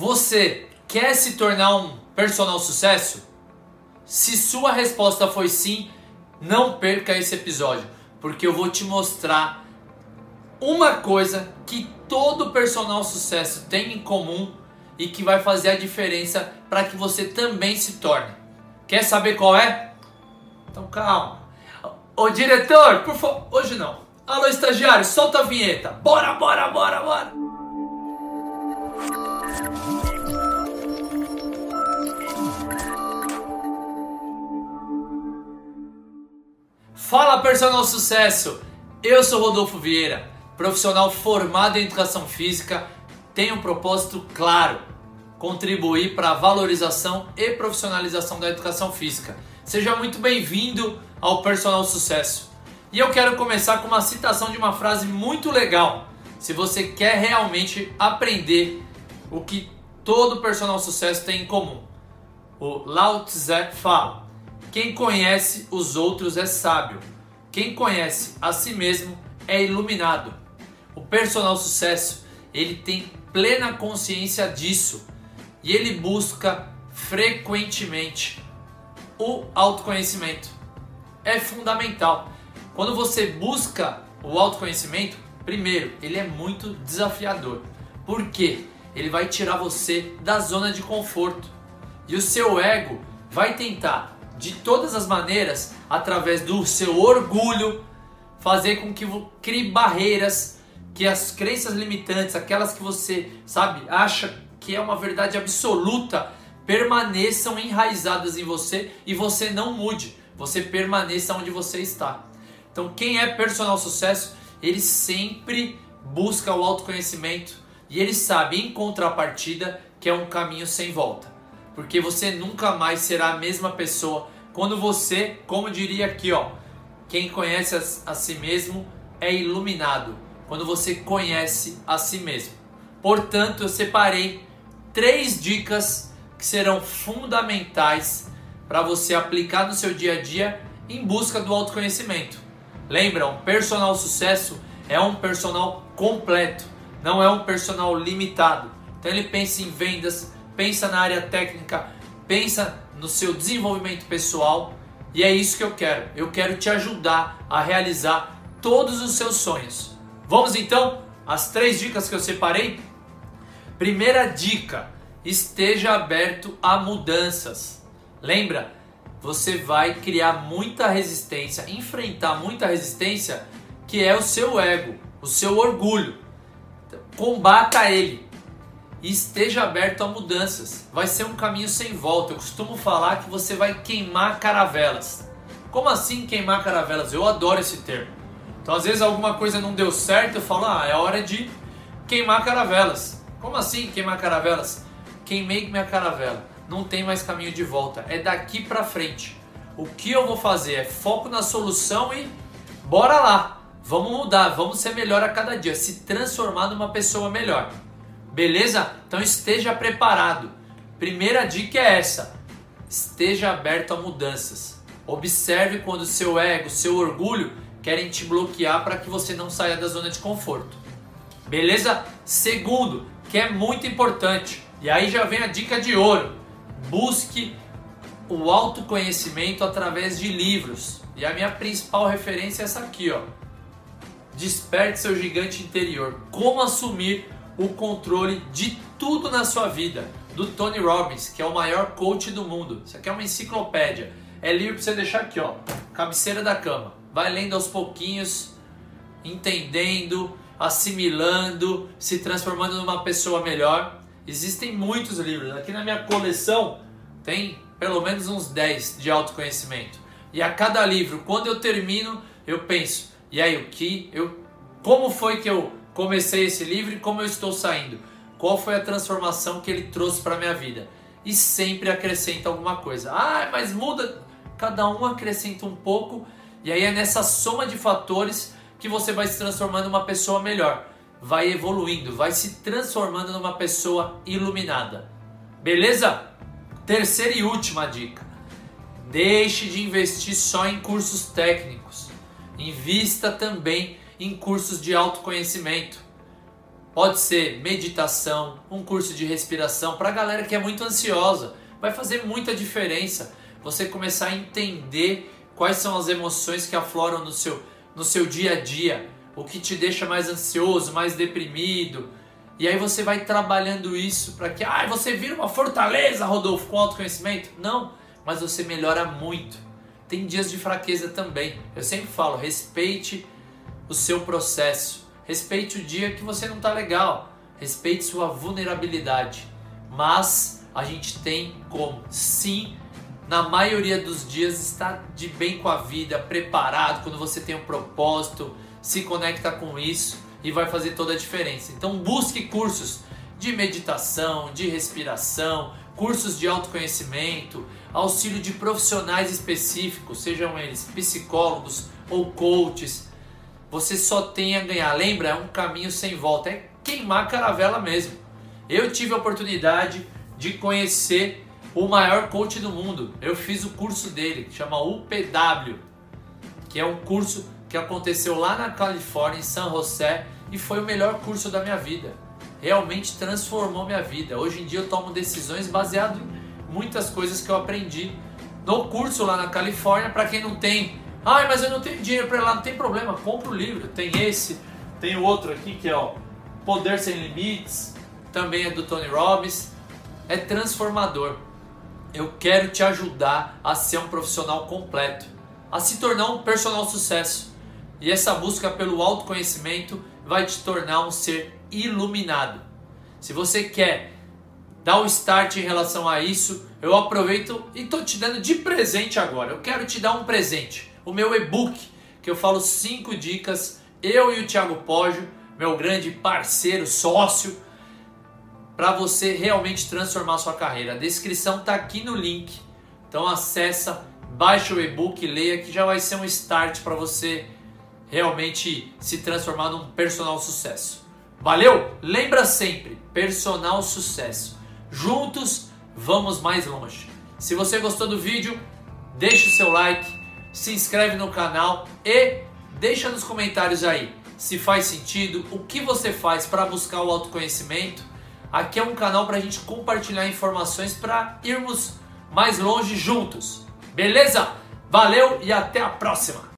Você quer se tornar um personal sucesso? Se sua resposta foi sim, não perca esse episódio, porque eu vou te mostrar uma coisa que todo personal sucesso tem em comum e que vai fazer a diferença para que você também se torne. Quer saber qual é? Então calma. Ô diretor, por favor, hoje não. Alô estagiário, solta a vinheta. Bora, bora, bora, bora. Fala personal sucesso! Eu sou Rodolfo Vieira, profissional formado em educação física, tenho um propósito claro: contribuir para a valorização e profissionalização da educação física. Seja muito bem-vindo ao Personal Sucesso. E eu quero começar com uma citação de uma frase muito legal. Se você quer realmente aprender o que todo personal sucesso tem em comum. O Lao Tse fala: quem conhece os outros é sábio. Quem conhece a si mesmo é iluminado. O personal sucesso, ele tem plena consciência disso e ele busca frequentemente o autoconhecimento. É fundamental. Quando você busca o autoconhecimento, primeiro, ele é muito desafiador. Por quê? Ele vai tirar você da zona de conforto. E o seu ego vai tentar de todas as maneiras, através do seu orgulho, fazer com que crie barreiras, que as crenças limitantes, aquelas que você, sabe, acha que é uma verdade absoluta, permaneçam enraizadas em você e você não mude, você permaneça onde você está. Então, quem é personal sucesso, ele sempre busca o autoconhecimento e ele sabe em contrapartida que é um caminho sem volta porque você nunca mais será a mesma pessoa quando você, como diria aqui, ó, quem conhece a, si mesmo é iluminado. Quando você conhece a si mesmo. Portanto, eu separei três dicas que serão fundamentais para você aplicar no seu dia a dia em busca do autoconhecimento. Lembra, um personal sucesso é um personal completo, não é um personal limitado. Então ele pensa em vendas, pensa na área técnica, pensa no seu desenvolvimento pessoal e é isso que eu quero. Eu quero te ajudar a realizar todos os seus sonhos. Vamos então às três dicas que eu separei? Primeira dica: esteja aberto a mudanças. Lembra? Você vai criar muita resistência, enfrentar muita resistência, que é o seu ego, o seu orgulho. Combata ele e esteja aberto a mudanças. Vai ser um caminho sem volta. Eu costumo falar que você vai queimar caravelas. Como assim queimar caravelas? Eu adoro esse termo. Então, às vezes, alguma coisa não deu certo, eu falo, ah, é hora de queimar caravelas. Como assim queimar caravelas? Queimei minha caravela. Não tem mais caminho de volta. É daqui para frente. O que eu vou fazer é foco na solução e bora lá. Vamos mudar, vamos ser melhor a cada dia, se transformar numa pessoa melhor. Beleza? Então esteja preparado. Primeira dica é essa: esteja aberto a mudanças. Observe quando seu ego, seu orgulho querem te bloquear para que você não saia da zona de conforto. Beleza? Segundo, que é muito importante, e aí já vem a dica de ouro: busque o autoconhecimento através de livros. E a minha principal referência é essa aqui, ó. Desperte seu gigante interior. Como assumir o controle de tudo na sua vida, do Tony Robbins, que é o maior coach do mundo. Isso aqui é uma enciclopédia. É livro para você deixar aqui, ó, cabeceira da cama. Vai lendo aos pouquinhos, entendendo, assimilando, se transformando numa pessoa melhor. Existem muitos livros. Aqui na minha coleção tem pelo menos uns 10 de autoconhecimento. E a cada livro, quando eu termino, eu penso, e aí o que eu como foi que eu comecei esse livro e como eu estou saindo. Qual foi a transformação que ele trouxe para minha vida? E sempre acrescenta alguma coisa. Ah, mas muda. Cada um acrescenta um pouco e aí é nessa soma de fatores que você vai se transformando uma pessoa melhor, vai evoluindo, vai se transformando numa pessoa iluminada. Beleza? Terceira e última dica: deixe de investir só em cursos técnicos. Invista também em cursos de autoconhecimento. Pode ser meditação, um curso de respiração para a galera que é muito ansiosa. Vai fazer muita diferença você começar a entender quais são as emoções que afloram no seu, no seu dia a dia, o que te deixa mais ansioso, mais deprimido. E aí você vai trabalhando isso para que ah, você vira uma fortaleza, Rodolfo, com autoconhecimento. Não, mas você melhora muito. Tem dias de fraqueza também. Eu sempre falo, respeite o seu processo. Respeite o dia que você não está legal. Respeite sua vulnerabilidade. Mas a gente tem como sim na maioria dos dias estar de bem com a vida, preparado quando você tem um propósito, se conecta com isso e vai fazer toda a diferença. Então busque cursos de meditação, de respiração, cursos de autoconhecimento, auxílio de profissionais específicos, sejam eles psicólogos ou coaches. Você só tem a ganhar. Lembra, é um caminho sem volta, é queimar a caravela mesmo. Eu tive a oportunidade de conhecer o maior coach do mundo. Eu fiz o curso dele, que chama UPW, que é um curso que aconteceu lá na Califórnia, em San José, e foi o melhor curso da minha vida. Realmente transformou minha vida. Hoje em dia eu tomo decisões baseado em muitas coisas que eu aprendi no curso lá na Califórnia. Para quem não tem, ai, mas eu não tenho dinheiro para ir lá, não tem problema, compra o livro. Tem esse, tem o outro aqui que é o Poder Sem Limites, também é do Tony Robbins. É transformador. Eu quero te ajudar a ser um profissional completo, a se tornar um personal sucesso. E essa busca pelo autoconhecimento vai te tornar um ser iluminado. Se você quer dar um start em relação a isso, eu aproveito e estou te dando de presente agora. Eu quero te dar um presente, o meu e-book, que eu falo cinco dicas, eu e o Thiago Poggio, meu grande parceiro, sócio, para você realmente transformar sua carreira. A descrição está aqui no link. Então acessa, baixa o e-book, leia que já vai ser um start para você realmente se transformar num personal sucesso. Valeu? Lembra sempre, personal sucesso. Juntos vamos mais longe. Se você gostou do vídeo, deixe o seu like, se inscreve no canal e deixa nos comentários aí se faz sentido, o que você faz para buscar o autoconhecimento Aqui é um canal para a gente compartilhar informações para irmos mais longe juntos. Beleza? Valeu e até a próxima!